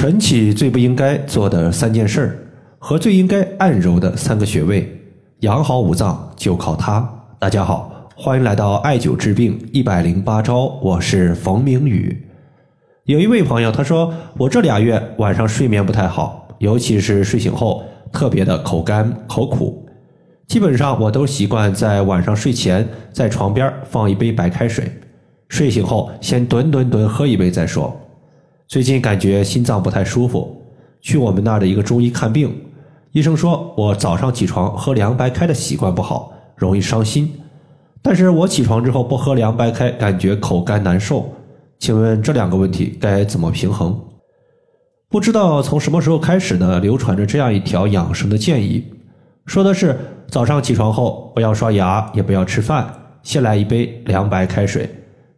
晨起最不应该做的三件事儿和最应该按揉的三个穴位，养好五脏就靠它。大家好，欢迎来到艾灸治病一百零八招，我是冯明宇。有一位朋友他说，我这俩月晚上睡眠不太好，尤其是睡醒后特别的口干口苦，基本上我都习惯在晚上睡前在床边放一杯白开水，睡醒后先吨吨吨喝一杯再说。最近感觉心脏不太舒服，去我们那儿的一个中医看病，医生说我早上起床喝凉白开的习惯不好，容易伤心。但是我起床之后不喝凉白开，感觉口干难受。请问这两个问题该怎么平衡？不知道从什么时候开始呢，流传着这样一条养生的建议，说的是早上起床后不要刷牙，也不要吃饭，先来一杯凉白开水，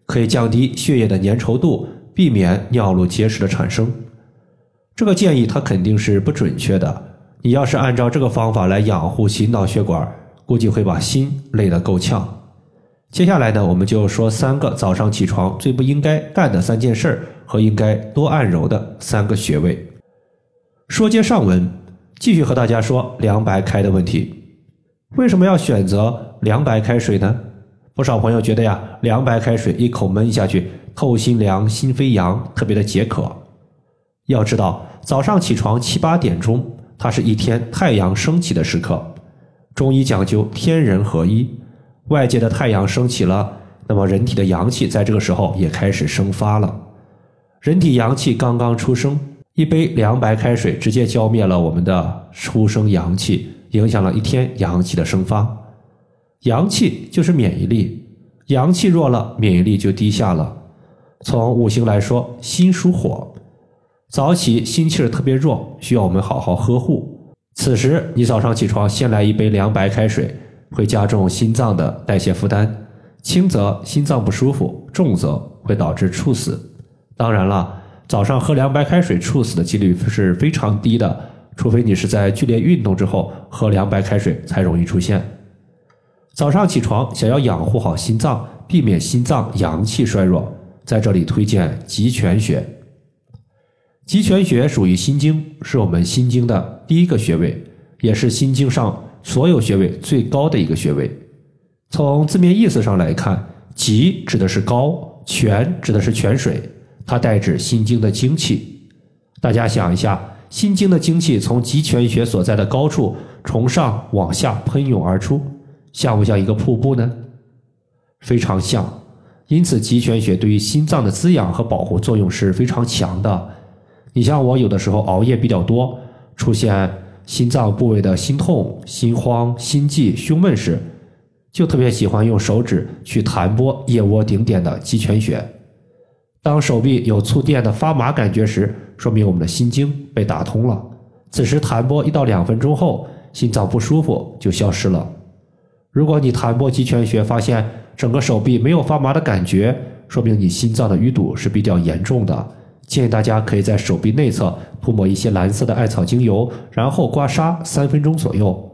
可以降低血液的粘稠度。避免尿路结石的产生，这个建议它肯定是不准确的。你要是按照这个方法来养护心脑血管，估计会把心累得够呛。接下来呢，我们就说三个早上起床最不应该干的三件事和应该多按揉的三个穴位。说接上文，继续和大家说凉白开的问题。为什么要选择凉白开水呢？不少朋友觉得呀，凉白开水一口闷下去。透心凉，心飞扬，特别的解渴。要知道，早上起床七八点钟，它是一天太阳升起的时刻。中医讲究天人合一，外界的太阳升起了，那么人体的阳气在这个时候也开始生发了。人体阳气刚刚出生，一杯凉白开水直接浇灭了我们的出生阳气，影响了一天阳气的生发。阳气就是免疫力，阳气弱了，免疫力就低下了。从五行来说，心属火，早起心气儿特别弱，需要我们好好呵护。此时你早上起床先来一杯凉白开水，会加重心脏的代谢负担，轻则心脏不舒服，重则会导致猝死。当然了，早上喝凉白开水猝死的几率是非常低的，除非你是在剧烈运动之后喝凉白开水才容易出现。早上起床想要养护好心脏，避免心脏阳气衰弱。在这里推荐极泉穴。极泉穴属于心经，是我们心经的第一个穴位，也是心经上所有穴位最高的一个穴位。从字面意思上来看，极指的是高，泉指的是泉水，它代指心经的精气。大家想一下，心经的精气从极泉穴所在的高处从上往下喷涌而出，像不像一个瀑布呢？非常像。因此，极泉穴对于心脏的滋养和保护作用是非常强的。你像我有的时候熬夜比较多，出现心脏部位的心痛、心慌、心悸、胸闷时，就特别喜欢用手指去弹拨腋窝顶点的极泉穴。当手臂有触电的发麻感觉时，说明我们的心经被打通了。此时弹拨一到两分钟后，心脏不舒服就消失了。如果你弹拨极泉穴发现，整个手臂没有发麻的感觉，说明你心脏的淤堵是比较严重的。建议大家可以在手臂内侧涂抹一些蓝色的艾草精油，然后刮痧三分钟左右。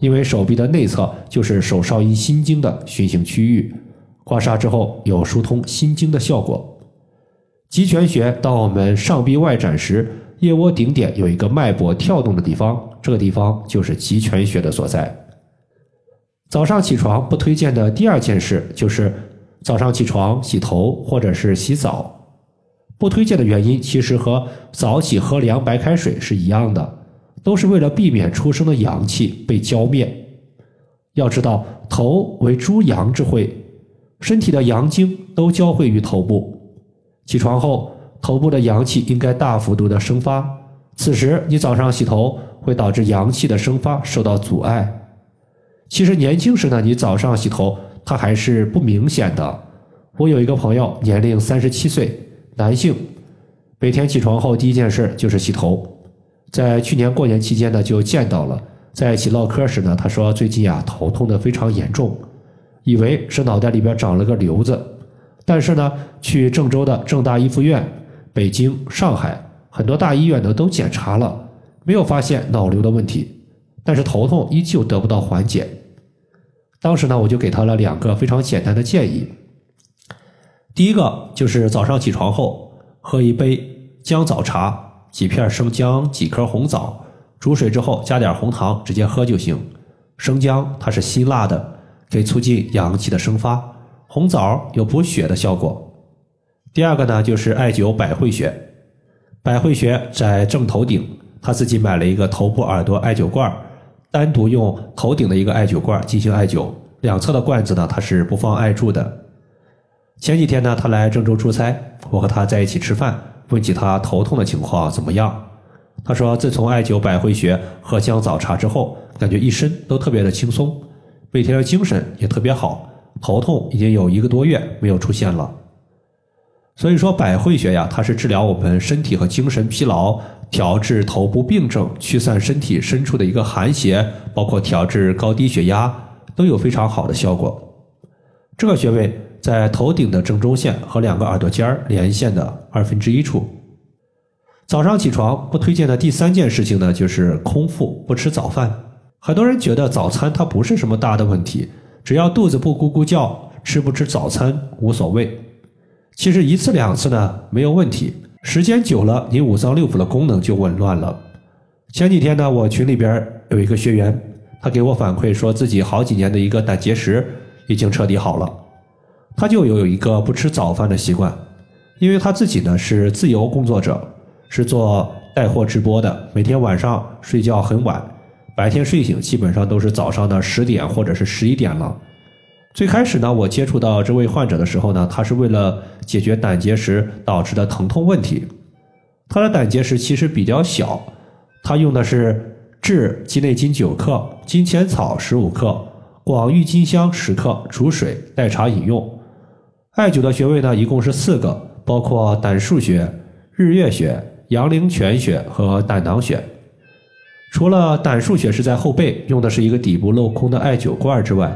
因为手臂的内侧就是手少阴心经的循行区域，刮痧之后有疏通心经的效果。极泉穴当我们上臂外展时，腋窝顶点有一个脉搏跳动的地方，这个地方就是极泉穴的所在。早上起床不推荐的第二件事就是早上起床洗头或者是洗澡。不推荐的原因其实和早起喝凉白开水是一样的，都是为了避免出生的阳气被浇灭。要知道，头为诸阳之会，身体的阳精都交汇于头部。起床后，头部的阳气应该大幅度的生发，此时你早上洗头会导致阳气的生发受到阻碍。其实年轻时呢，你早上洗头，它还是不明显的。我有一个朋友，年龄三十七岁，男性，每天起床后第一件事就是洗头。在去年过年期间呢，就见到了，在一起唠嗑时呢，他说最近啊头痛的非常严重，以为是脑袋里边长了个瘤子，但是呢，去郑州的郑大一附院、北京、上海很多大医院呢都检查了，没有发现脑瘤的问题，但是头痛依旧得不到缓解。当时呢，我就给他了两个非常简单的建议。第一个就是早上起床后喝一杯姜枣茶，几片生姜，几颗红枣，煮水之后加点红糖，直接喝就行。生姜它是辛辣的，可以促进阳气的生发；红枣有补血的效果。第二个呢，就是艾灸百会穴。百会穴在正头顶，他自己买了一个头部耳朵艾灸罐，单独用头顶的一个艾灸罐进行艾灸，两侧的罐子呢，它是不放艾柱的。前几天呢，他来郑州出差，我和他在一起吃饭，问起他头痛的情况怎么样。他说，自从艾灸百会穴喝姜枣茶之后，感觉一身都特别的轻松，每天的精神也特别好，头痛已经有一个多月没有出现了。所以说，百会穴呀，它是治疗我们身体和精神疲劳、调治头部病症、驱散身体深处的一个寒邪，包括调治高低血压，都有非常好的效果。这个穴位在头顶的正中线和两个耳朵尖儿连线的二分之一处。早上起床不推荐的第三件事情呢，就是空腹不吃早饭。很多人觉得早餐它不是什么大的问题，只要肚子不咕咕叫，吃不吃早餐无所谓。其实一次两次呢没有问题，时间久了，你五脏六腑的功能就紊乱了。前几天呢，我群里边有一个学员，他给我反馈说自己好几年的一个胆结石已经彻底好了。他就有一个不吃早饭的习惯，因为他自己呢是自由工作者，是做带货直播的，每天晚上睡觉很晚，白天睡醒基本上都是早上的十点或者是十一点了。最开始呢，我接触到这位患者的时候呢，他是为了解决胆结石导致的疼痛问题。他的胆结石其实比较小，他用的是炙鸡内金九克、金钱草十五克、广郁金香十克，煮水代茶饮用。艾灸的穴位呢，一共是四个，包括胆腧穴、日月穴、阳陵泉穴和胆囊穴。除了胆腧穴是在后背，用的是一个底部镂空的艾灸罐之外。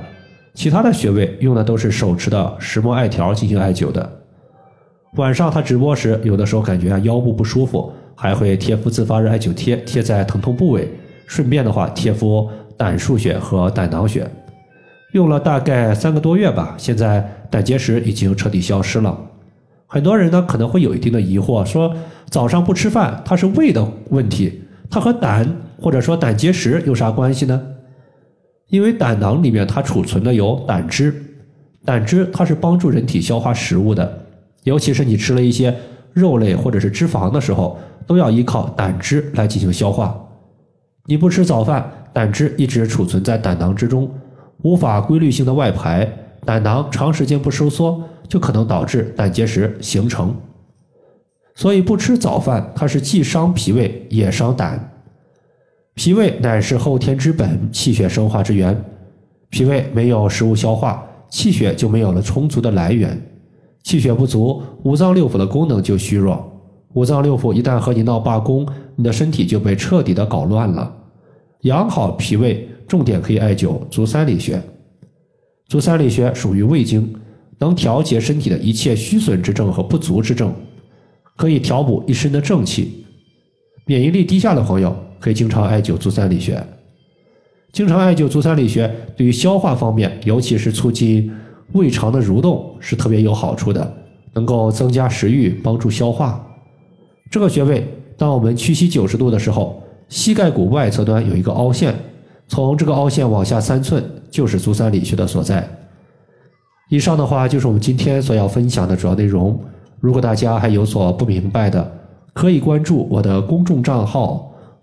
其他的穴位用的都是手持的石墨艾条进行艾灸的。晚上他直播时，有的时候感觉啊腰部不舒服，还会贴敷自发热艾灸贴贴在疼痛部位，顺便的话贴敷胆腧穴和胆囊穴。用了大概三个多月吧，现在胆结石已经彻底消失了。很多人呢可能会有一定的疑惑，说早上不吃饭，它是胃的问题，它和胆或者说胆结石有啥关系呢？因为胆囊里面它储存的有胆汁，胆汁它是帮助人体消化食物的，尤其是你吃了一些肉类或者是脂肪的时候，都要依靠胆汁来进行消化。你不吃早饭，胆汁一直储存在胆囊之中，无法规律性的外排，胆囊长时间不收缩，就可能导致胆结石形成。所以不吃早饭，它是既伤脾胃也伤胆。脾胃乃是后天之本，气血生化之源。脾胃没有食物消化，气血就没有了充足的来源。气血不足，五脏六腑的功能就虚弱。五脏六腑一旦和你闹罢工，你的身体就被彻底的搞乱了。养好脾胃，重点可以艾灸足三里穴。足三里穴属于胃经，能调节身体的一切虚损之症和不足之症，可以调补一身的正气。免疫力低下的朋友。可以经常艾灸足三里穴，经常艾灸足三里穴，对于消化方面，尤其是促进胃肠的蠕动是特别有好处的，能够增加食欲，帮助消化。这个穴位，当我们屈膝九十度的时候，膝盖骨外侧端有一个凹陷，从这个凹陷往下三寸就是足三里穴的所在。以上的话就是我们今天所要分享的主要内容。如果大家还有所不明白的，可以关注我的公众账号。